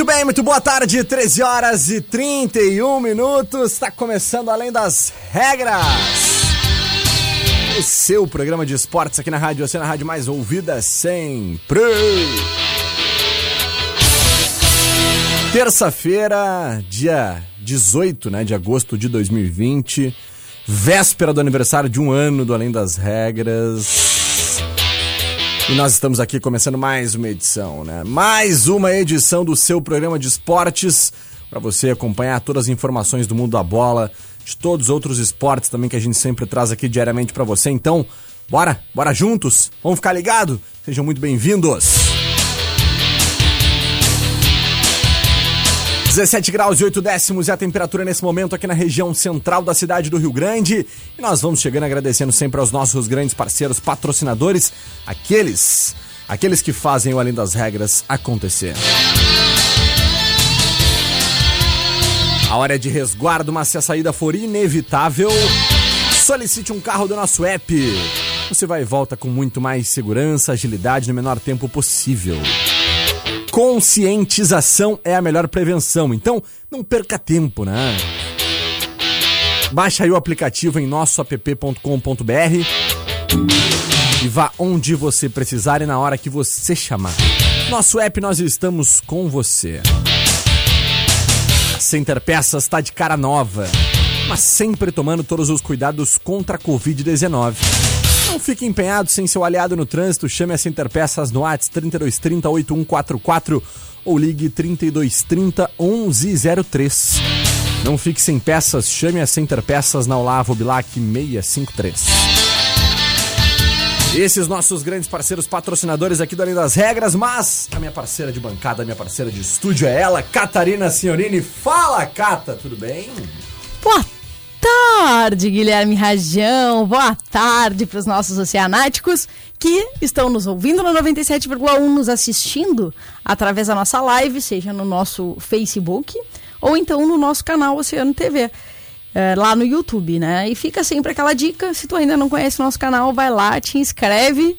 Muito bem, muito boa tarde, 13 horas e 31 minutos. Está começando Além das Regras. O seu programa de esportes aqui na Rádio Oceana, a rádio mais ouvida sempre. Terça-feira, dia 18 né, de agosto de 2020, véspera do aniversário de um ano do Além das Regras. E nós estamos aqui começando mais uma edição, né? Mais uma edição do seu programa de esportes para você acompanhar todas as informações do mundo da bola, de todos os outros esportes também que a gente sempre traz aqui diariamente para você. Então, bora, bora juntos? Vamos ficar ligado? Sejam muito bem-vindos. 17 graus e 8 décimos é a temperatura nesse momento aqui na região central da cidade do Rio Grande. E nós vamos chegando agradecendo sempre aos nossos grandes parceiros patrocinadores, aqueles, aqueles que fazem o Além das Regras acontecer. A hora de resguardo, mas se a saída for inevitável, solicite um carro do nosso app. Você vai e volta com muito mais segurança, agilidade no menor tempo possível. Conscientização é a melhor prevenção, então não perca tempo, né? Baixa aí o aplicativo em nossoapp.com.br e vá onde você precisar e na hora que você chamar. Nosso app, nós estamos com você. A Center Peças está de cara nova, mas sempre tomando todos os cuidados contra a Covid-19. Não fique empenhado sem seu aliado no trânsito, chame a Center Peças no WhatsApp 3230 8144 ou ligue 3230 1103. Não fique sem peças, chame a Center Peças na Olavo Bilac 653. Esses nossos grandes parceiros patrocinadores aqui do Além das Regras, mas a minha parceira de bancada, a minha parceira de estúdio é ela, Catarina Signorini. Fala, Cata, tudo bem? Boa tarde, Guilherme Rajão. Boa tarde para os nossos oceanáticos que estão nos ouvindo no 97,1, nos assistindo através da nossa live, seja no nosso Facebook ou então no nosso canal Oceano TV. É, lá no YouTube, né? E fica sempre aquela dica: se tu ainda não conhece o nosso canal, vai lá, te inscreve,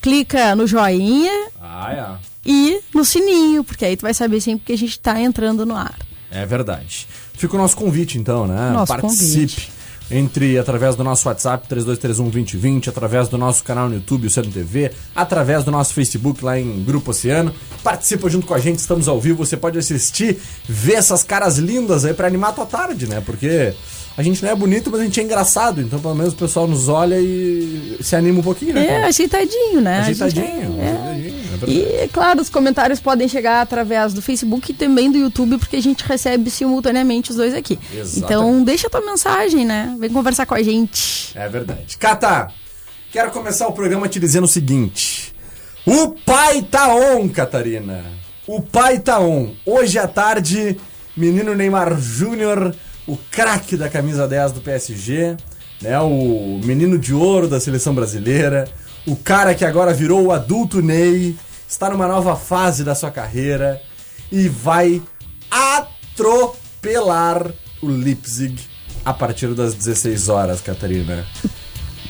clica no joinha Ah, é. e no sininho, porque aí tu vai saber sempre que a gente está entrando no ar. É verdade. Fica o nosso convite, então, né? Nosso Participe. convite. Entre através do nosso WhatsApp 3231-2020, através do nosso canal no YouTube, o Oceano TV, através do nosso Facebook lá em Grupo Oceano. Participa junto com a gente, estamos ao vivo. Você pode assistir, ver essas caras lindas aí pra animar a tua tarde, né? Porque a gente não é bonito, mas a gente é engraçado. Então, pelo menos o pessoal nos olha e se anima um pouquinho, né? É, cara? ajeitadinho, né? Ajeitadinho. É- ajeitadinho, é. E, é claro, os comentários podem chegar através do Facebook e também do YouTube, porque a gente recebe simultaneamente os dois aqui. Exatamente. Então, deixa a tua mensagem, né? Vem conversar com a gente. É verdade. Cata, quero começar o programa te dizendo o seguinte. O pai tá on, Catarina. O pai tá on. Hoje à tarde, menino Neymar Júnior, o craque da camisa 10 do PSG, né? O menino de ouro da seleção brasileira, o cara que agora virou o adulto Ney, está numa nova fase da sua carreira e vai atropelar o Leipzig a partir das 16 horas, Catarina.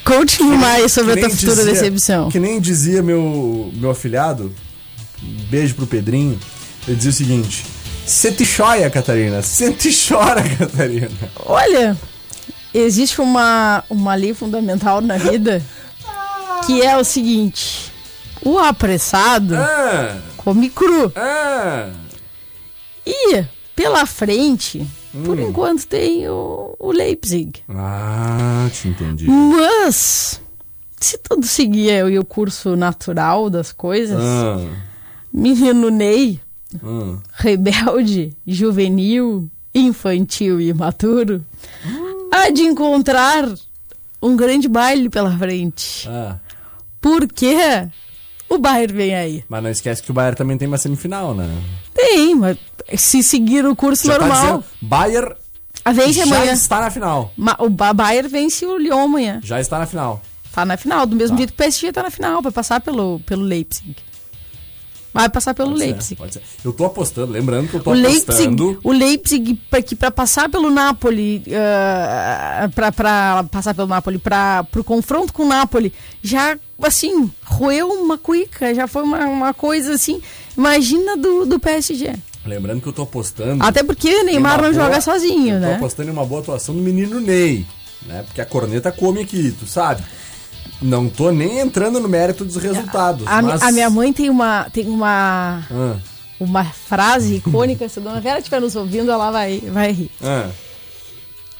Conte-me mais sobre a tua nem futura dizia- decepção. Que nem dizia meu, meu afilhado, um beijo pro Pedrinho, ele dizia o seguinte: Sente e chora, Catarina. Sente e chora, Catarina. Olha, existe uma, uma lei fundamental na vida que é o seguinte: o apressado Ah, come cru. ah. E pela frente, por Hum. enquanto, tem o, o Leipzig. Ah, te entendi. Mas, se tudo seguir aí o curso natural das coisas, Ah, menino Ney, ah. rebelde, juvenil, infantil e imaturo, há de encontrar um grande baile pela frente. ah. Porque o Bayern vem aí. Mas não esquece que o Bayern também tem uma semifinal, né? Tem, mas se seguir o curso Já tá normal, dizendo, Bayern a vence já amanhã. está na final. O Ba- Bayern vence o Lyon amanhã. Já está na final. Tá na final, do mesmo Tá. jeito que o PSG tá na final, vai passar pelo, pelo Leipzig. Vai passar pelo Pode ser, Leipzig. pode ser. Eu tô apostando, lembrando que eu tô O Leipzig, apostando. o Leipzig que para passar pelo Napoli, uh, para passar pelo Napoli, para pro confronto com o Napoli, já assim roeu uma cuica, já foi uma, uma coisa assim. Imagina do, do PSG. Lembrando que eu tô apostando. Até porque o Neymar não boa- joga sozinho, eu tô né? apostando em uma boa atuação do menino Ney, né? Porque a corneta come aqui, tu sabe. Não tô nem entrando no mérito dos resultados. A, mi- mas... a minha mãe tem uma tem uma Ah, uma frase icônica, se a dona Vera estiver nos ouvindo, ela vai vai rir. ah.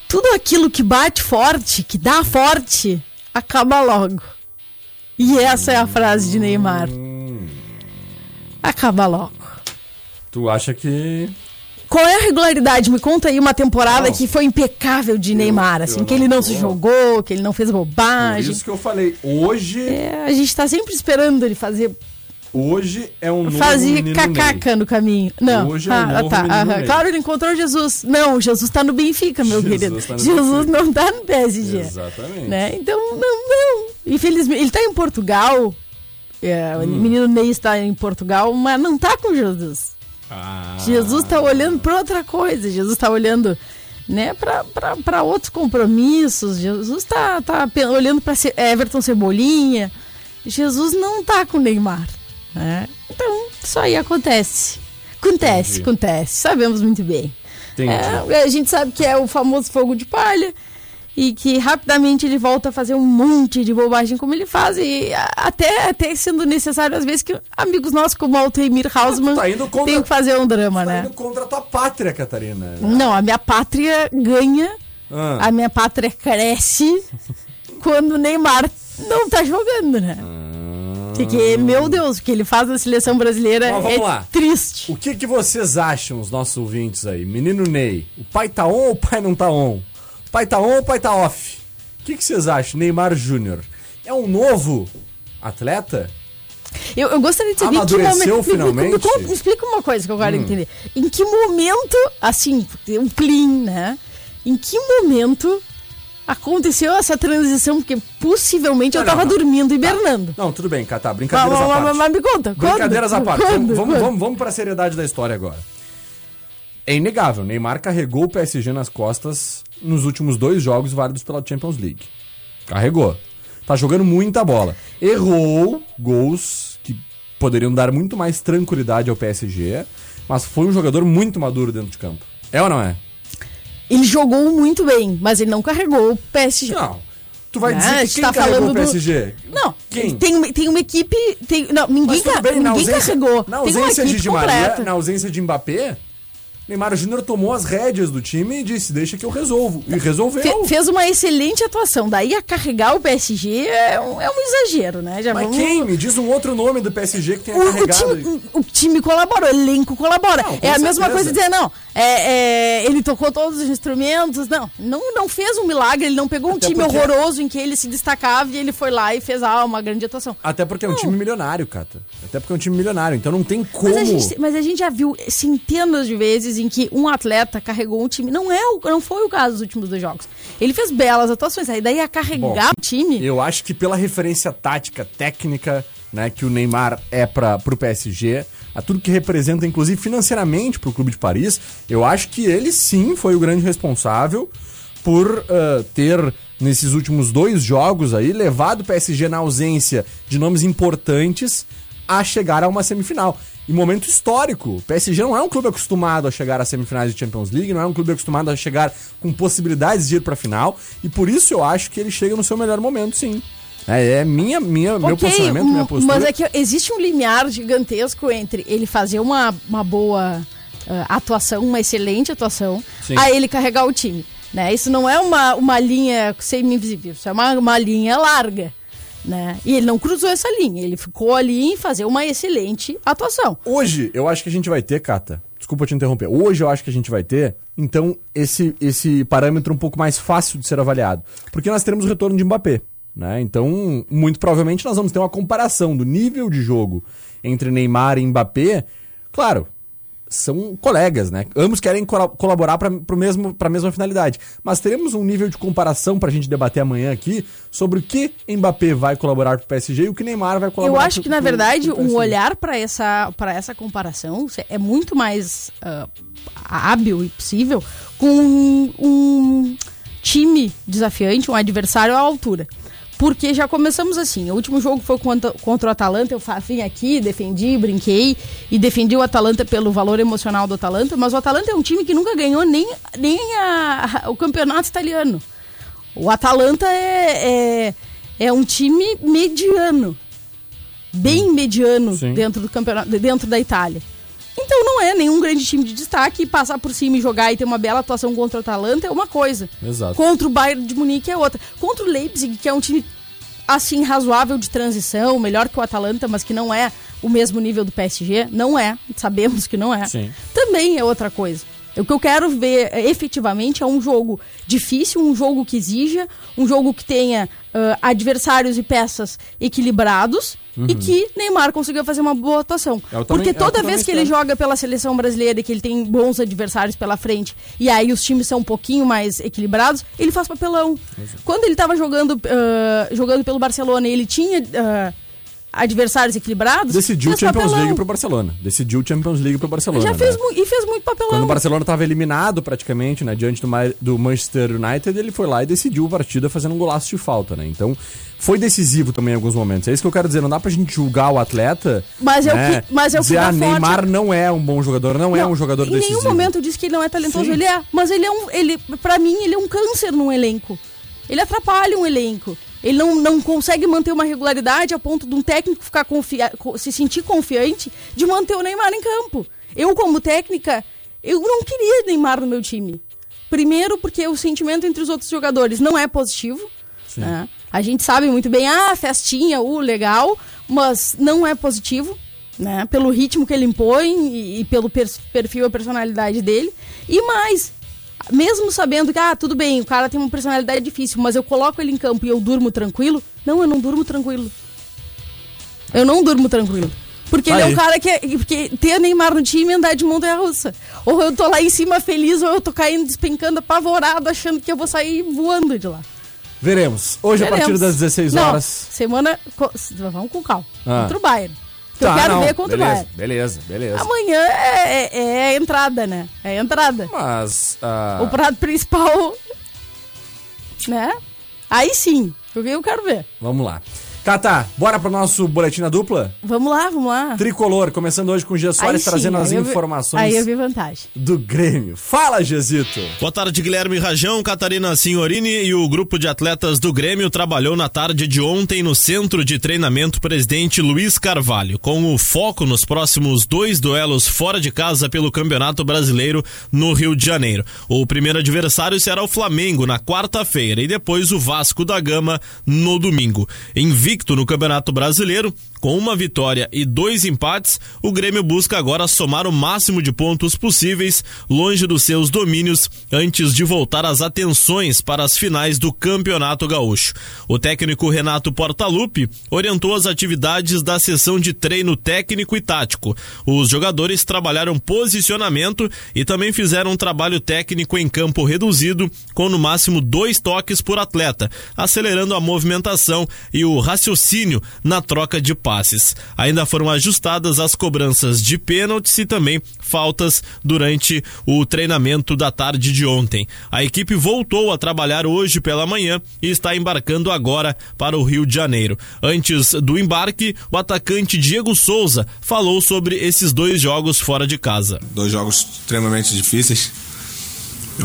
tudo aquilo que bate forte, que dá forte, acaba logo. E essa é a frase de Neymar. Acaba logo. Tu acha que. Qual é a regularidade? Me conta aí uma temporada Não. que foi impecável de Neymar, assim, eu que ele não se jogou, que ele não fez Por bobagem. isso que eu falei. Hoje. É, a gente tá sempre esperando ele fazer, Hoje é um novo fazer menino cacaca no caminho. Não. Hoje é um ah, novo tá. Ney. Claro, ele encontrou Jesus. Não, Jesus tá no Benfica, meu Jesus querido. tá Jesus Benfica. não tá no Ney. PSG. Exatamente. né? Então, não, não. Infelizmente, ele tá em Portugal. é, Hum. O menino Ney está em Portugal, mas não tá com Jesus. Ah, Jesus tá olhando para outra coisa. Jesus tá olhando, né, para outros compromissos. Jesus tá, tá pe- olhando para Everton Cebolinha. Jesus não tá com Neymar, né? Então, isso aí acontece. Acontece, Entendi. acontece. Sabemos muito bem. É, a gente sabe que é o famoso fogo de palha e que rapidamente ele volta a fazer um monte de bobagem como ele faz e até, até sendo necessário às vezes que amigos nossos como Altemir Hausmann tá contra- tenham que fazer um drama, Tá né? indo contra a tua pátria, Catarina. Não, a minha pátria ganha, Ah. a minha pátria cresce quando o Neymar não tá jogando, né? Porque, meu Deus, o que ele faz na seleção brasileira Mas vamos é lá. triste. O que, que vocês acham, os nossos ouvintes aí? Menino Ney, o pai tá on ou o pai não tá on? Pai tá on ou pai tá off? O que, que vocês acham? Neymar Júnior é um novo atleta? Eu, eu gostaria de saber em que Amadureceu momento. me- me- Me, me explica uma coisa que eu Hum. quero entender. Em que momento, assim, um clean, né? Em que momento aconteceu essa transição? Porque possivelmente eu Não, não, tava não. dormindo, hibernando. Não, tudo bem, Catá, Mas, brincadeiras à mas- mas- parte. mas me conta, quando? Brincadeiras à parte. Quando? Vamos, vamos, Quando? vamos, vamos pra seriedade da história agora. É inegável, Neymar carregou o PSG nas costas nos últimos dois jogos válidos pela Champions League. Carregou. Tá jogando muita bola. Errou gols que poderiam dar muito mais tranquilidade ao PSG, mas foi um jogador muito maduro dentro de campo. É ou não é? Ele jogou muito bem, mas ele não carregou o PSG. Não. Tu vai Ah, dizer a que quem tá carregou falando o do- PSG? Não, Quem? Tem, uma- tem uma equipe. Tem, não, ninguém, Mas bem, ninguém ausência, carregou. na ausência de Di Maria, na ausência de Mbappé, Neymar Júnior tomou as rédeas do time e disse: Deixa que eu resolvo. E resolveu. Fe- fez uma excelente atuação. Daí a carregar o PSG é um, é um exagero, né? Já Mas vamos- quem? Me diz um outro nome do PSG que tenha O, o carregado. time, o time colabora, o elenco colabora. Não, é a mesma certeza. coisa dizer, não, é, é, ele tocou todos os instrumentos. Não, não, não fez um milagre, ele não pegou um Até time porque- horroroso em que ele se destacava e ele foi lá e fez ah, uma grande atuação. Até porque é um Não. time milionário, Cata. Até porque é um time milionário. Então não tem como. Mas a, gente, mas a gente já viu centenas de vezes em que um atleta carregou um time. Não, é o, não foi o caso dos últimos dois jogos. Ele fez belas atuações. Aí daí a carregar Bom, o time. Eu acho que pela referência tática, técnica, né, que o Neymar é para pro PSG, a tudo que representa, inclusive financeiramente, pro Clube de Paris, eu acho que ele sim foi o grande responsável por ah, ter, nesses últimos dois jogos aí, levado o PSG na ausência de nomes importantes a chegar a uma semifinal. E momento histórico. O PSG não é um clube acostumado a chegar às semifinais de Champions League, não é um clube acostumado a chegar com possibilidades de ir para a final, e por isso eu acho que ele chega no seu melhor momento, sim. É, é minha, minha, meu posicionamento, minha postura. Mas é que existe um limiar gigantesco entre ele fazer uma, uma boa uh, atuação, uma excelente atuação, sim. a ele carregar o time. Né? Isso não é uma, uma linha semi-invisível, isso é uma, uma linha larga. Né? E ele não cruzou essa linha, ele ficou ali em fazer uma excelente atuação. Hoje, eu acho que a gente vai ter, Cata, desculpa te interromper, hoje eu acho que a gente vai ter, então, esse, esse parâmetro um pouco mais fácil de ser avaliado. Porque nós teremos o retorno de Mbappé. Né? Então, muito provavelmente nós vamos ter uma comparação do nível de jogo entre Neymar e Mbappé. Claro, são colegas, né? Ambos querem colaborar para a mesma finalidade. Mas teremos um nível de comparação para a gente debater amanhã aqui sobre o que Mbappé vai colaborar para o PSG e o que Neymar vai colaborar. Eu acho pro, que, na verdade, um olhar para essa, essa comparação é muito mais uh, hábil e possível com um, um time desafiante, um adversário à altura. Porque já começamos assim. O último jogo foi contra, contra o Atalanta. Eu vim aqui, defendi, brinquei e defendi o Atalanta pelo valor emocional do Atalanta. Mas o Atalanta é um time que nunca ganhou nem, nem a, a, o campeonato italiano. O Atalanta é, é, é um time mediano. Bem mediano Sim. dentro do campeonato, dentro da Itália. Então não é nenhum grande time de destaque. Passar por cima e jogar e ter uma bela atuação contra o Atalanta é uma coisa. Exato. Contra o Bayern de Munique é outra. Contra o Leipzig, que é um time assim razoável de transição, melhor que o Atalanta, mas que não é o mesmo nível do PSG, não é. Sabemos que não é. Sim. Também é outra coisa. O que eu quero ver é, efetivamente é um jogo difícil, um jogo que exija, um jogo que tenha uh, adversários e peças equilibrados uhum. e que Neymar consiga fazer uma boa atuação. Também, Porque toda vez que ele joga pela seleção brasileira e que ele tem bons adversários pela frente e aí os times são um pouquinho mais equilibrados, ele faz papelão. Exato. Quando ele estava jogando, uh, jogando pelo Barcelona e ele tinha. Uh, adversários equilibrados. Decidiu o Champions papelão. League pro Barcelona. Decidiu o Champions League pro Barcelona. Já fez né? e fez muito papelão. Quando o Barcelona estava eliminado praticamente, né, diante do, do Manchester United, ele foi lá e decidiu a partida fazendo um golaço de falta, né? Então, foi decisivo também em alguns momentos. É isso que eu quero dizer. Não dá pra gente julgar o atleta. Mas é né? o que. Mas é o dizer, que ah, Neymar não é um bom jogador, não, não é um jogador decisivo. Em nenhum momento eu disse que ele não é talentoso. Sim. Ele é. Mas ele é um. Ele, pra mim, ele é um câncer num elenco. Ele atrapalha um elenco. Ele não, não consegue manter uma regularidade a ponto de um técnico ficar confia se sentir confiante de manter o Neymar em campo. Eu, como técnica, eu não queria Neymar no meu time. Primeiro, porque o sentimento entre os outros jogadores não é positivo. Né? A gente sabe muito bem, ah, festinha, uh, legal, mas não é positivo. Né? Pelo ritmo que ele impõe e, e pelo perfil e personalidade dele. E mais, mesmo sabendo que, ah, tudo bem, o cara tem uma personalidade difícil, mas eu coloco ele em campo e eu durmo tranquilo. Não, eu não durmo tranquilo. Eu não durmo tranquilo. Porque Aí. ele é um cara que. Porque ter Neymar no time e andar de montanha russa. Ou eu tô lá em cima feliz, ou eu tô caindo, despencando, apavorado, achando que eu vou sair voando de lá. Veremos. Hoje, Veremos. a partir das 16 horas. Não, semana. Vamos com calma. Ah. Contra o Bayern. Tá, eu quero não, ver contra beleza, Bayern. Beleza, beleza. Amanhã é, é, é, entrada, né? É entrada. Mas. Uh... O prato principal. Né? Aí sim. Eu quero ver. Vamos lá. Tá, tá. Bora pro nosso boletim na dupla? Vamos lá, vamos lá. Tricolor, começando hoje com o Gia Soares sim, trazendo as informações. Vi, aí eu vi vantagem. Do Grêmio. Fala, Gesito. Boa tarde, Guilherme Rajão, Catarina Signorini e o grupo de atletas do Grêmio trabalhou na tarde de ontem no Centro de Treinamento Presidente Luiz Carvalho, com o foco nos próximos dois duelos fora de casa pelo Campeonato Brasileiro no Rio de Janeiro. O primeiro adversário será o Flamengo na quarta-feira e depois o Vasco da Gama no domingo. Invicto invicto no Campeonato Brasileiro, com uma vitória e dois empates, o Grêmio busca agora somar o máximo de pontos possíveis longe dos seus domínios antes de voltar as atenções para as finais do Campeonato Gaúcho. O técnico Renato Portaluppi orientou as atividades da sessão de treino técnico e tático. Os jogadores trabalharam posicionamento e também fizeram um trabalho técnico em campo reduzido, com no máximo dois toques por atleta, acelerando a movimentação e o raciocínio na troca de passes. Ainda foram ajustadas as cobranças de pênaltis e também faltas durante o treinamento da tarde de ontem. A equipe voltou a trabalhar hoje pela manhã e está embarcando agora para o Rio de Janeiro. Antes do embarque, o atacante Diego Souza falou sobre esses dois jogos fora de casa. Dois jogos extremamente difíceis,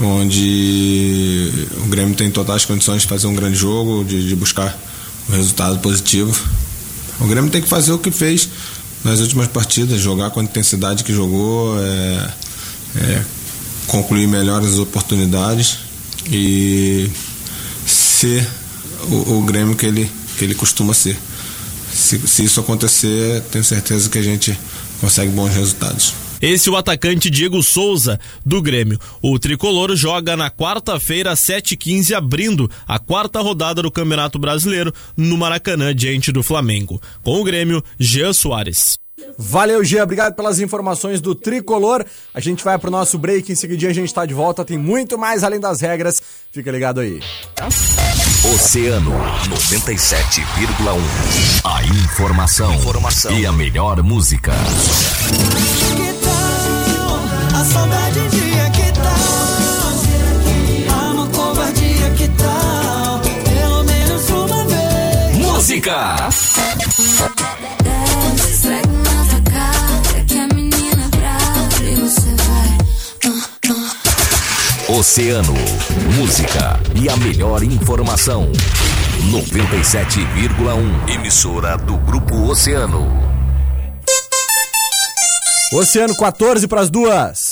onde o Grêmio tem totais condições de fazer um grande jogo, de, de buscar um resultado positivo. O Grêmio tem que fazer o que fez nas últimas partidas, jogar com a intensidade que jogou, é, é, concluir melhores oportunidades e ser o, o, Grêmio que ele, que ele costuma ser. Se, se isso acontecer, tenho certeza que a gente consegue bons resultados. Esse é o atacante Diego Souza, do Grêmio. O tricolor joga na quarta-feira, 7h15, abrindo a quarta rodada do Campeonato Brasileiro no Maracanã, diante do Flamengo. Com o Grêmio, Jean Soares. Valeu, Gia. Obrigado pelas informações do Tricolor. A gente vai pro nosso break. Em seguida a gente tá de volta. Tem muito mais além das regras. Fica ligado aí. Oceano 97,1. A informação, informação, e a melhor música. Covardia que tal? Pelo menos uma vez. Música! Oceano, música e a melhor informação. 97,1 emissora do Grupo Oceano. Oceano 14 para as duas.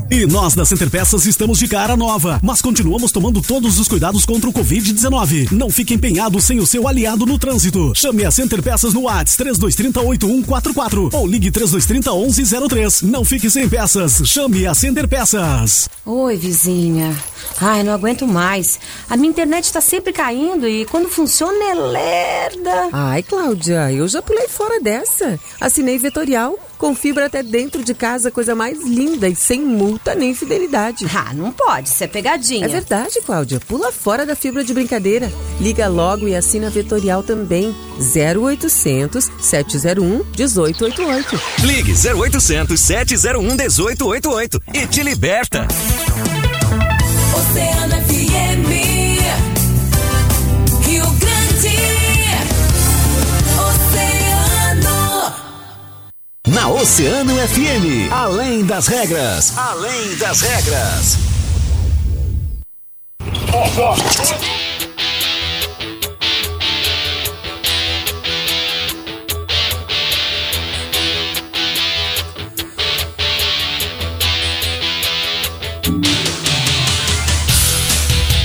E nós da Center Peças estamos de cara nova, mas continuamos tomando todos os cuidados contra o Covid-19. Não fique empenhado sem o seu aliado no trânsito. Chame a Center Peças no WhatsApp 3230 8144 ou ligue 3230 1103. Não fique sem peças. Chame a Center Peças. Oi, vizinha. Ai, não aguento mais. A minha internet está sempre caindo e quando funciona é lerda. Ai, Cláudia, eu já pulei fora dessa. Assinei Vetorial, com fibra até dentro de casa, coisa mais linda e sem multa nem fidelidade. Ah, não pode, isso é pegadinha. É verdade, Cláudia. Pula fora da fibra de brincadeira. Liga logo e assina Vetorial também. 0800 701 1888. Ligue 0800 701 1888 e te liberta. Na Oceano FM. Além das regras. Além das regras. Oh, oh.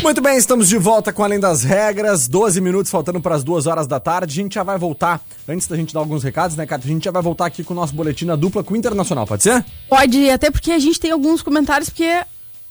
Muito bem, estamos de volta com Além das Regras, 12 minutos faltando para as 2 horas da tarde. A gente já vai voltar, antes da gente dar alguns recados, né, Cátia? A gente já vai voltar aqui com o nosso boletim na dupla com o Internacional, pode ser? Pode, até porque a gente tem alguns comentários, porque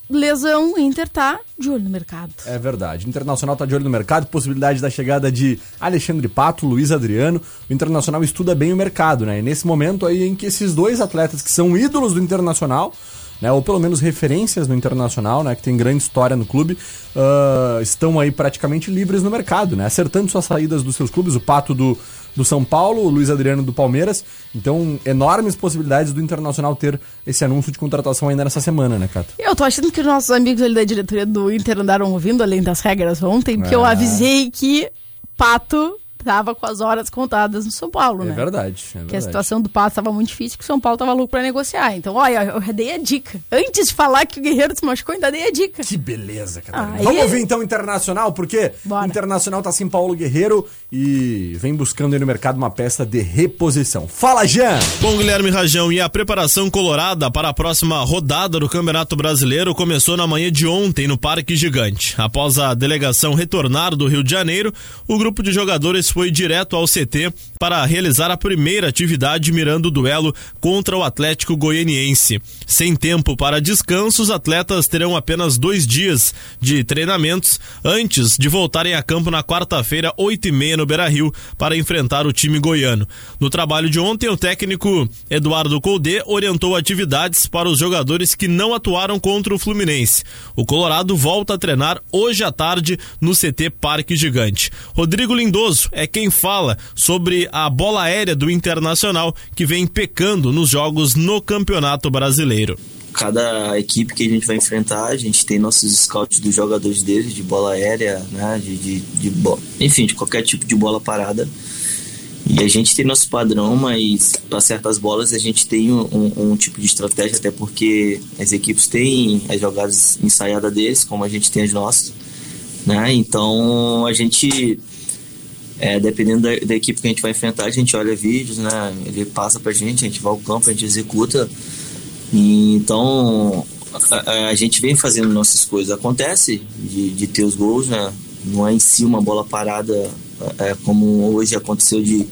lesão Inter tá de olho no mercado. É verdade. O Internacional tá de olho no mercado, possibilidade da chegada de Alexandre Pato, Luiz Adriano. O Internacional estuda bem o mercado, né? E nesse momento aí em que esses dois atletas que são ídolos do Internacional né, ou pelo menos referências no internacional, né, que tem grande história no clube, uh, estão aí praticamente livres no mercado, né, acertando suas saídas dos seus clubes, o Pato do, do São Paulo, o Luiz Adriano do Palmeiras, então enormes possibilidades do Internacional ter esse anúncio de contratação ainda nessa semana, né, Cato? Eu tô achando que os nossos amigos ali da diretoria do Inter andaram ouvindo além das regras ontem, porque é. eu avisei que Pato estava com as horas contadas no São Paulo, é né? Verdade, é verdade. Que a situação do Pato estava muito difícil, que o São Paulo estava louco para negociar. Então, olha, eu dei a dica. Antes de falar que o Guerreiro se machucou, ainda dei a dica. Que beleza, cara. Ah, Vamos ouvir então o Internacional, porque o Internacional tá sem Paulo Guerreiro e vem buscando aí no mercado uma peça de reposição. Fala, Jean! Bom, Guilherme Rajão, e a preparação colorada para a próxima rodada do Campeonato Brasileiro começou na manhã de ontem no Parque Gigante. Após a delegação retornar do Rio de Janeiro, o grupo de jogadores foi direto ao CT para realizar a primeira atividade mirando o duelo contra o Atlético Goianiense. Sem tempo para descanso, os atletas terão apenas dois dias de treinamentos antes de voltarem a campo na quarta-feira, 8 e meia no Beira Rio, para enfrentar o time goiano. No trabalho de ontem, o técnico Eduardo Colde orientou atividades para os jogadores que não atuaram contra o Fluminense. O Colorado volta a treinar hoje à tarde no CT Parque Gigante. Rodrigo Lindoso é quem fala sobre a bola aérea do Internacional que vem pecando nos jogos no Campeonato Brasileiro cada equipe que a gente vai enfrentar, a gente tem nossos scouts dos jogadores deles, de bola aérea, né, de, de, de enfim, de qualquer tipo de bola parada. E a gente tem nosso padrão, mas para certas bolas a gente tem um, um, tipo de estratégia, até porque as equipes têm as jogadas ensaiadas deles, como a gente tem as nossas. Né? Então a gente, é, dependendo da, da, equipe que a gente vai enfrentar, a gente olha vídeos, né? ele passa para a gente, a gente vai ao campo, a gente executa. E, então a, a, gente vem fazendo nossas coisas. Acontece de, de ter os gols, né? não é em si uma bola parada é, como hoje aconteceu de,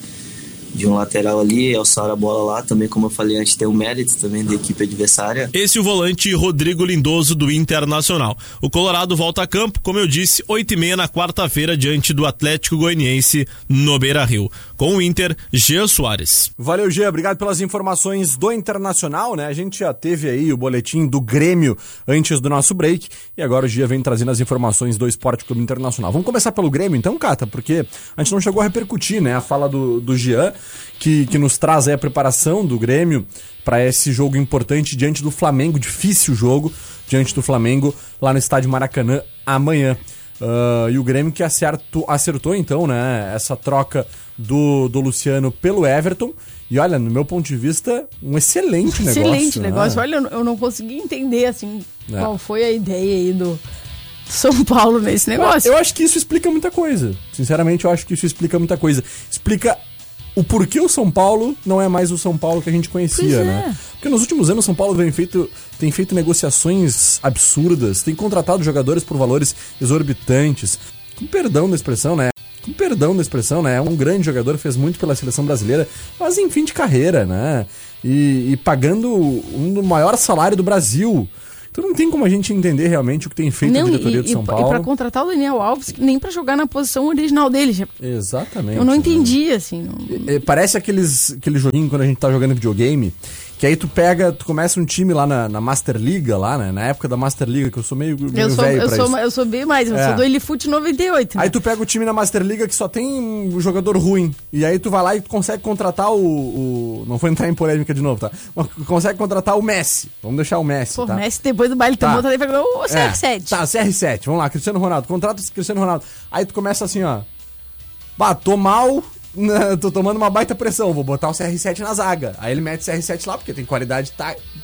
de um lateral ali, alçar a bola lá, também como eu falei antes, tem o mérito também da equipe adversária. Esse é o volante Rodrigo Lindoso do Internacional. O Colorado volta a campo, como eu disse, 8 e meia na quarta-feira diante do Atlético Goianiense no Beira-Rio. Com o Inter, Jean Soares. Valeu, Jean, obrigado pelas informações do Internacional, né? A gente já teve aí o boletim do Grêmio antes do nosso break e agora o Jean vem trazendo as informações do Esporte Clube Internacional. Vamos começar pelo Grêmio então, Cata, porque a gente não chegou a repercutir, né, a fala do, do Jean que, que nos traz a preparação do Grêmio para esse jogo importante diante do Flamengo, difícil jogo diante do Flamengo lá no estádio Maracanã amanhã. Uh, e o Grêmio que acertou, acertou então, né, essa troca do, do Luciano pelo Everton. E olha, no meu ponto de vista, um excelente negócio. Excelente né? negócio. Olha, eu não consegui entender assim é. qual foi a ideia aí do São Paulo nesse negócio. Eu, eu acho que isso explica muita coisa. Sinceramente, eu acho que isso explica muita coisa. Explica o porquê o São Paulo não é mais o São Paulo que a gente conhecia, é. né? Porque nos últimos anos o São Paulo tem feito, tem feito negociações absurdas, tem contratado jogadores por valores exorbitantes. Com perdão da expressão, né? Com perdão da expressão, né? Um grande jogador, fez muito pela seleção brasileira, mas em fim de carreira, né? E, e pagando um do maior salário do Brasil. Então não tem como a gente entender realmente o que tem feito não, a diretoria e, de São Paulo. E para contratar o Daniel Alves, nem para jogar na posição original dele. Exatamente. Eu não entendi, né? assim. Não... É, parece aqueles, aquele joguinho quando a gente tá jogando videogame que aí tu pega, tu começa um time lá na, na Master Liga, lá, né? Na época da Master Liga, que eu sou meio, meio eu sou, velho eu pra sou, isso. Eu sou bem mais, eu é. sou do Elifute 98. Né? Aí tu pega o time na Master Liga que só tem um jogador ruim. E aí tu vai lá e consegue contratar o, o... Não vou entrar em polêmica de novo, tá? Mas consegue contratar o Messi. Vamos deixar o Messi, Pô, tá? Messi depois do baile tá. também tá. vai o CR7. É. Tá, CR7. Vamos lá, Cristiano Ronaldo. Contrata o Cristiano Ronaldo. Aí tu começa assim, ó. Bah, tô mal, tô tomando uma baita pressão, vou botar o CR7 na zaga. Aí ele mete o CR7 lá, porque tem qualidade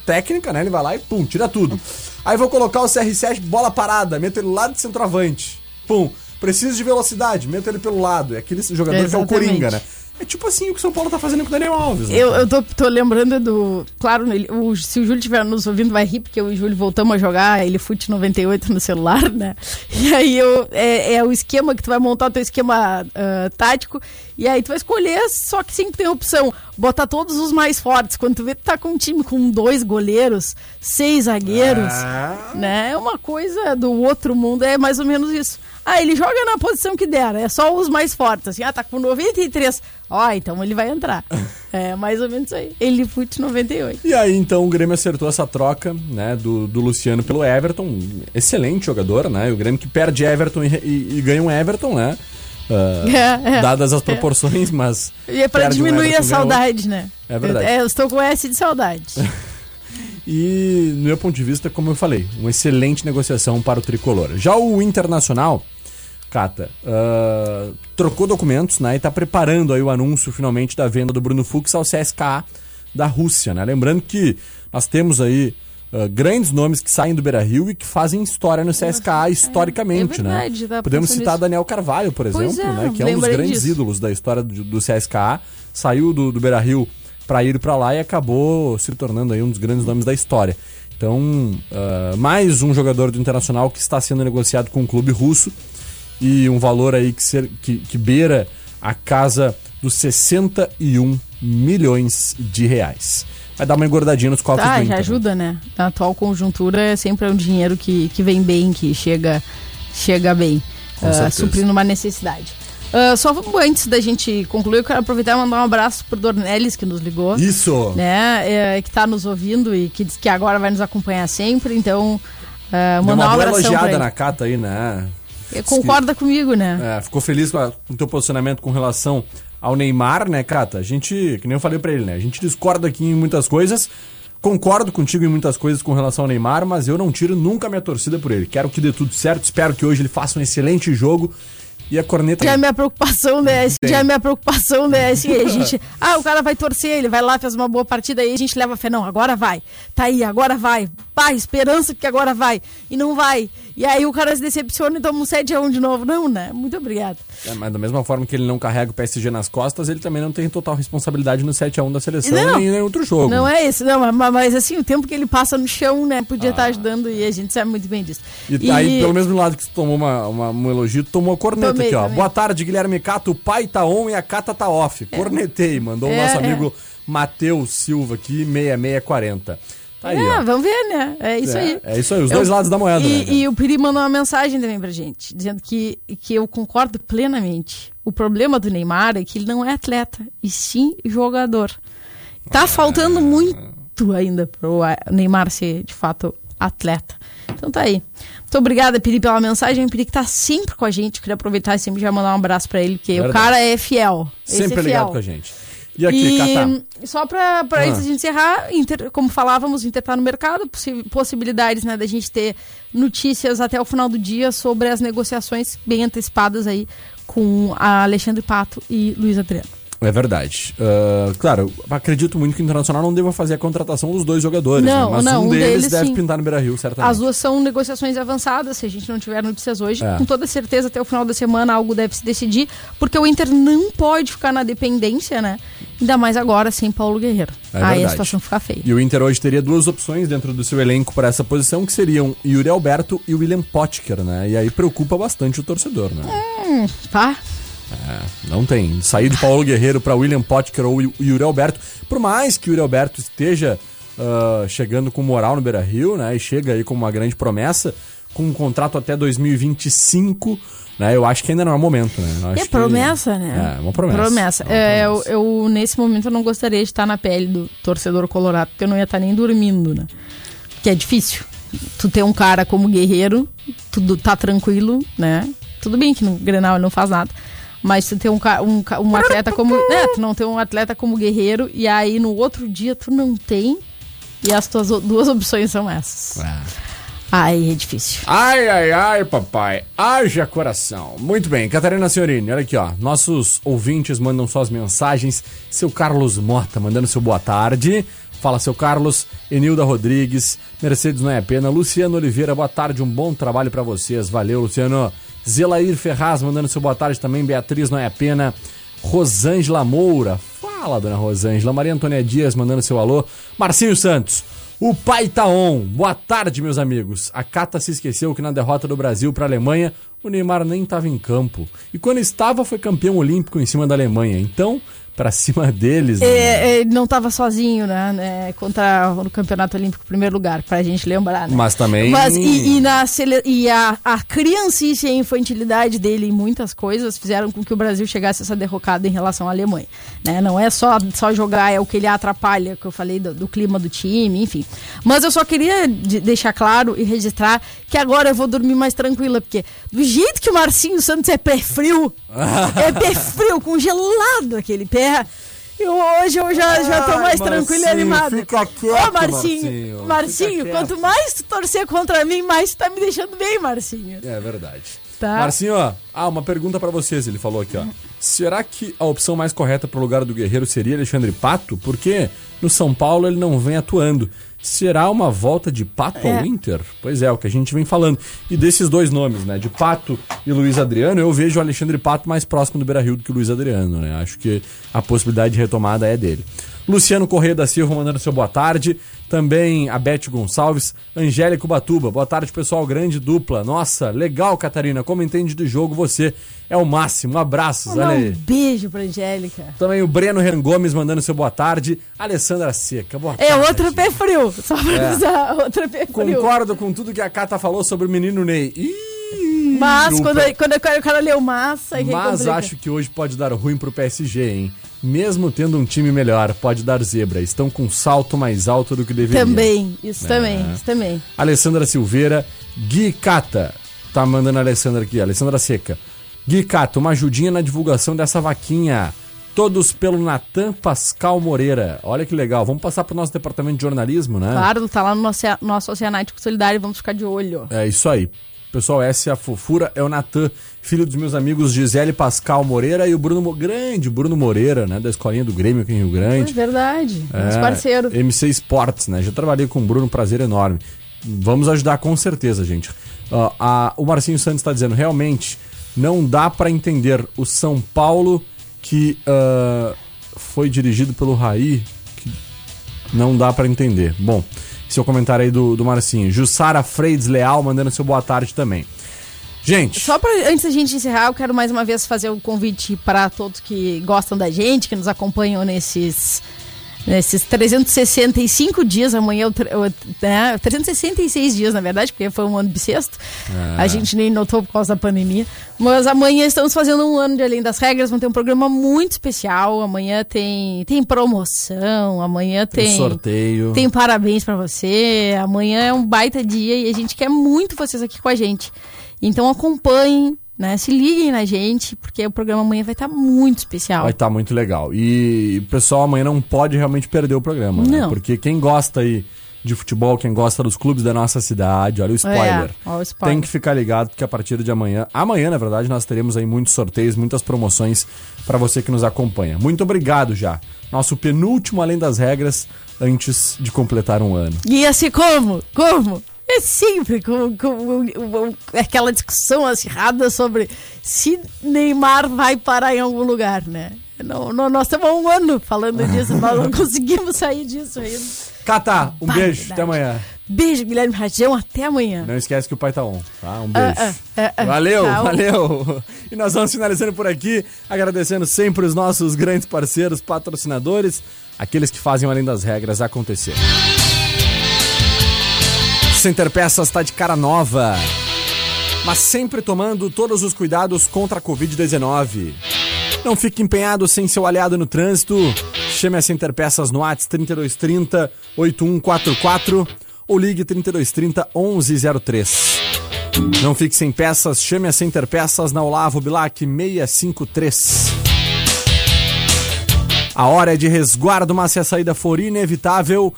técnica, né? Ele vai lá e pum, tira tudo. Aí vou colocar o CR7 bola parada, meto ele lá de centroavante. Pum, preciso de velocidade, meto ele pelo lado. É aquele jogador Exatamente. que é o Coringa, né? É tipo assim o que o São Paulo tá fazendo com o Daniel Alves. Né? Eu, eu tô, tô, lembrando do. Claro, o, se o Júlio estiver nos ouvindo, vai rir, porque eu e o Júlio voltamos a jogar ele Fute 98 no celular, né? E aí eu, é, é, o esquema que tu vai montar o teu esquema uh, tático. E aí tu vai escolher, só que sempre tem a opção. Botar todos os mais fortes. Quando tu vê que tá com um time com dois goleiros, seis zagueiros, ah. né? É uma coisa do outro mundo, é mais ou menos isso. Ah, ele joga na posição que der, é só os mais fortes. Assim, ah, tá com 93. Ó, então ele vai entrar. É mais ou menos isso aí. Ele fute 98. E aí, então, o Grêmio acertou essa troca, né, do, do Luciano pelo Everton. Excelente jogador, né? O Grêmio que perde Everton e, e, e ganha um Everton, né? Uh, é, é, dadas as proporções, é. mas. E é pra diminuir um a saudade, né? É verdade. Eu, é, eu estou com S de saudade. e, no meu ponto de vista, como eu falei, uma excelente negociação para o tricolor. Já o Internacional Cata, uh, trocou documentos, né? E está preparando aí o anúncio finalmente da venda do Bruno Fux ao CSKA da Rússia, né? Lembrando que nós temos aí uh, grandes nomes que saem do Beira Rio e que fazem história no CSKA é, historicamente, é verdade, né? Podemos citar nisso. Daniel Carvalho, por exemplo, é, né? Que é um dos grandes disso. ídolos da história do, do CSKA. Saiu do, do Beira Rio para ir para lá e acabou se tornando aí um dos grandes nomes da história. Então, uh, mais um jogador do Internacional que está sendo negociado com um clube russo e um valor aí que, ser, que, que beira a casa dos 61 milhões de reais. Vai dar uma engordadinha nos cofres Tá, do já Inter. ajuda, né? Na atual conjuntura é sempre um dinheiro que, que vem bem, que chega, chega bem, certeza. suprindo uma necessidade. Ah, só antes da gente concluir, eu quero aproveitar e mandar um abraço pro Dornelles, que nos ligou. Isso! Né, é, que tá nos ouvindo e que diz que agora vai nos acompanhar sempre, então Deu mandar uma um pra elogiada na cata aí, né? Concorda comigo, né? É, ficou feliz com, a- com o teu posicionamento com relação ao Neymar, né, Cata? A gente, que nem eu falei pra ele, né? A gente discorda aqui em muitas coisas. Concordo contigo em muitas coisas com relação ao Neymar, mas eu não tiro nunca minha torcida por ele. Quero que dê tudo certo, espero que hoje ele faça um excelente jogo. E a corneta. Já é minha preocupação, né? Já é minha preocupação, né? Assim, a gente. Ah, o cara vai torcer, ele vai lá, fez uma boa partida, aí a gente leva fé. Não, agora vai. Tá aí, agora vai. Pai, esperança que agora vai. E não vai. E aí o cara se decepciona e toma um 7x1 de novo. Não, né? Muito obrigado. É, mas da mesma forma que ele não carrega o PSG nas costas, ele também não tem total responsabilidade no 7x1 da seleção Não. nem em outro jogo. Não é isso, não, mas, mas assim, o tempo que ele passa no chão, né? Podia estar ajudando e a gente sabe muito bem disso. Ah. E, aí, pelo mesmo lado que tu tomou uma, uma- um elogio, tomou a corneta Tomei, aqui, ó. tomei. Boa tarde, Guilherme Cato. O pai tá on e a Cata tá off. Cornetei. Mandou o É, nosso é. amigo Matheus Silva aqui, 6640. Tá aí, é, ó. vamos ver, né? É isso É, aí. é isso aí, os dois lados da moeda, E, né, e o Piri mandou uma mensagem também pra gente, dizendo que, que eu concordo plenamente. O problema do Neymar é que ele não é atleta, e sim jogador. Tá faltando muito ainda pro Neymar ser, de fato, atleta. Então tá aí. Muito obrigada, Piri, pela mensagem. O Piri que tá sempre com a gente. Queria aproveitar e sempre já mandar um abraço pra ele, porque o Verdade. cara é fiel. Sempre é ligado fiel. com a gente. E aqui, Cata? só pra Ah. antes de encerrar, Inter, como falávamos, Inter tá no mercado, possi- possibilidades né, da gente ter notícias até o final do dia sobre as negociações bem antecipadas aí com a Alexandre Pato e Luiz Adriano. É verdade. Ah, claro, acredito muito que o Internacional não deva fazer a contratação dos dois jogadores, Não, né? mas não, um um deles, deles, deve sim. pintar no Beira-Rio, certamente. As duas são negociações avançadas, se a gente não tiver notícias hoje, É. com toda certeza até o final da semana algo deve se decidir, porque o Inter não pode ficar na dependência, né? Ainda mais agora sem Paulo Guerreiro. É Aí a verdade. situação fica feia. E o Inter hoje teria duas opções dentro do seu elenco para essa posição, que seriam Yuri Alberto e William Potker, né? E aí preocupa bastante o torcedor, né? Hum, tá? É, não tem. Sair de Paulo Guerreiro para William Potker ou Yu- Yuri Alberto, por mais que o Yuri Alberto esteja ah, chegando com moral no Beira Rio, né? E chega aí com uma grande promessa, com um contrato até 2025, né? Eu acho que ainda não é o momento, né? Eu É que- promessa, né? É, uma promessa. Promessa. É uma É, eu, promessa. eu, nesse momento, eu não gostaria de estar na pele do torcedor colorado, porque eu não ia estar nem dormindo, né? Que é difícil. Tu ter um cara como guerreiro, tudo tá tranquilo, né? Tudo bem que no Grenal ele não faz nada. Mas tu ter um, um, um atleta como. É, tu não ter um atleta como guerreiro, e aí no outro dia tu não tem. E as tuas duas opções são essas. É. Aí é difícil. Ai, ai, ai, papai. Haja coração. Muito bem, Catarina Senhorini, olha aqui, ó. Nossos ouvintes mandam suas mensagens. Seu Carlos Mota mandando seu boa tarde. Fala, seu Carlos. Enilda Rodrigues. Mercedes Não é Pena. Luciano Oliveira, boa tarde. Um bom trabalho pra vocês. Valeu, Luciano. Zelair Ferraz mandando seu boa tarde também. Beatriz Não é Pena. Rosângela Moura. Fala, dona Rosângela. Maria Antônia Dias mandando seu alô. Marcinho Santos. O pai tá on. Boa tarde, meus amigos. A Cata se esqueceu que na derrota do Brasil para a Alemanha, o Neymar nem estava em campo. E quando estava, foi campeão olímpico em cima da Alemanha. Então, para cima deles. né? É, é, ele não estava sozinho, né, né, Contra no Campeonato Olímpico, primeiro lugar, pra gente lembrar, né? Mas também. Mas, e, e na e a, a criancice e a infantilidade dele em muitas coisas fizeram com que o Brasil chegasse a essa derrocada em relação à Alemanha. Né? Não é só, só jogar, é o que ele atrapalha, que eu falei do, do clima do time, enfim. Mas eu só queria de- deixar claro e registrar que agora eu vou dormir mais tranquila, porque do jeito que o Marcinho Santos é pé frio, é pé frio, congelado aquele pé. Eu, hoje eu já, já tô Ai, mais tranquila e animada. fica quieto, Ô, Marcinho, Marcinho, Marcinho, quanto mais tu torcer contra mim, mais tu tá me deixando bem, Marcinho. É verdade. Tá. Marcinho, ó. Ah, uma pergunta pra vocês, ele falou aqui, ó. Será que a opção mais correta pro lugar do Guerreiro seria Alexandre Pato? Porque no São Paulo ele não vem atuando. Será uma volta de Pato É. ao Inter? Pois é, o que a gente vem falando. E desses dois nomes, né, de Pato e Luiz Adriano, eu vejo o Alexandre Pato mais próximo do Beira-Rio do que o Luiz Adriano, né? Acho que a possibilidade de retomada é dele. Luciano Correia da Silva mandando seu boa tarde. Também a Beth Gonçalves. Angélica Ubatuba. Boa tarde, pessoal. Grande dupla. Nossa, legal, Catarina. Como entende do jogo, você é o máximo. Abraços, aí. Um beijo pra Angélica. Também o Breno Ren Gomes mandando seu boa tarde. Alessandra Seca, boa É tarde. outro pé frio, só pra É. avisar, outro pé frio. Concordo com tudo que a Cata falou sobre o menino Ney. Ih, Mas o quando, pé- quando o cara- o leu massa, Mas acho que hoje pode dar ruim pro PSG, hein? Mesmo tendo um time melhor, pode dar zebra. Estão com um salto mais alto do que deveria. Também, isso É. também, isso também. Alessandra Silveira, Gui Cata. Tá mandando a Alessandra aqui, Alessandra Seca. Gui Cata, uma ajudinha na divulgação dessa vaquinha. Todos pelo Natan Pascal Moreira. Olha que legal. Vamos passar pro nosso departamento de jornalismo, né? Claro, tá lá no nosso, nosso Oceanático Solidário, vamos ficar de olho. É isso aí. Pessoal, essa é a fofura, é o Natan, filho dos meus amigos Gisele Pascal Moreira e o Bruno, grande Bruno Moreira, né, da escolinha do Grêmio aqui em Rio É Grande. verdade, É, parceiro. MC Sports, né? Já trabalhei com o Bruno, prazer enorme. Vamos ajudar com certeza, gente. Ó, a- o Marcinho Santos está dizendo, realmente, não dá para entender o São Paulo que ah, foi dirigido pelo Raí, que não dá para entender. Bom, o comentário aí do, do Marcinho. Jussara Freides Leal mandando seu boa tarde também. Gente, Só pra, antes da gente encerrar, eu quero mais uma vez fazer um convite para todos que gostam da gente, que nos acompanham nesses, nesses 365 dias. Amanhã, é né, 366 dias, na verdade, porque foi um ano bissexto. É. A gente nem notou por causa da pandemia. Mas amanhã estamos fazendo um ano de Além das Regras. Vamos ter um programa muito especial. Amanhã tem, tem promoção, amanhã tem tem. sorteio. Tem parabéns pra você. Amanhã é um baita dia e a gente quer muito vocês aqui com a gente. Então acompanhem, né? Se liguem na gente, porque o programa amanhã vai estar muito especial. Vai estar muito legal. E o pessoal amanhã não pode realmente perder o programa, né? Não. Porque quem gosta aí de futebol, quem gosta dos clubes da nossa cidade, olha o spoiler. É, ó o spoiler. Tem que ficar ligado porque a partir de amanhã, amanhã na verdade, nós teremos aí muitos sorteios, muitas promoções para você que nos acompanha. Muito obrigado já. Nosso penúltimo além das regras antes de completar um ano. E assim como? Como? É sempre com, com- com- aquela discussão acirrada sobre se Neymar vai parar em algum lugar, né? Não, não, nós estamos há um ano falando disso, nós não conseguimos sair disso ainda. Cata, um Vai, beijo, verdade. até amanhã. Beijo, Guilherme Rajão, até amanhã. Não esquece que o pai tá on, tá? Um Ah, beijo. ah, ah, ah. valeu, Tá, valeu. E nós vamos finalizando por aqui, agradecendo sempre os nossos grandes parceiros, patrocinadores, aqueles que fazem o além das regras acontecer. Center Peças está de cara nova, mas sempre tomando todos os cuidados contra a Covid-19. Não fique empenhado sem seu aliado no trânsito. Chame a Center Peças no WhatsApp 3230 8144 ou ligue 3230 1103. Não fique sem peças, chame a Center Peças na Olavo Bilac 653. A hora é de resguardo, mas se a saída for inevitável,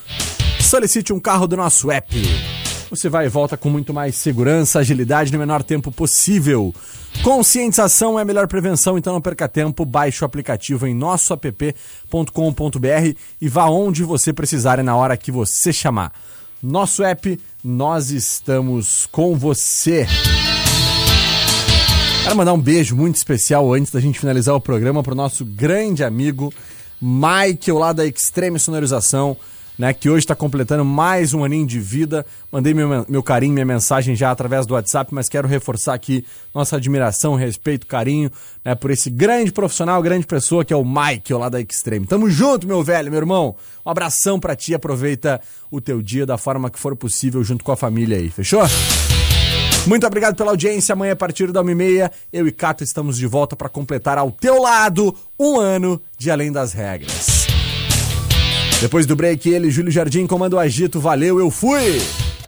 solicite um carro do nosso app. Você vai e volta com muito mais segurança, agilidade no menor tempo possível. Conscientização é a melhor prevenção, então não perca tempo. Baixe o aplicativo em nossoapp.com.br e vá onde você precisar e na hora que você chamar. Nosso app, nós estamos com você. Quero mandar um beijo muito especial antes da gente finalizar o programa para o nosso grande amigo Michael lá da Extreme Sonorização, né, que hoje está completando mais um aninho de vida. Mandei meu, meu carinho, minha mensagem já através do WhatsApp, mas quero reforçar aqui nossa admiração, respeito, carinho né, por esse grande profissional, grande pessoa que é o Michael lá da Extreme. Tamo junto, meu velho, meu irmão. Um abração para ti, aproveita o teu dia da forma que for possível junto com a família aí, fechou? Muito obrigado pela audiência. Amanhã, a partir da 1h30, eu e Cato estamos de volta para completar ao teu lado um ano de Além das Regras. Depois do break, ele, Júlio Jardim, comando o agito. Valeu, eu fui!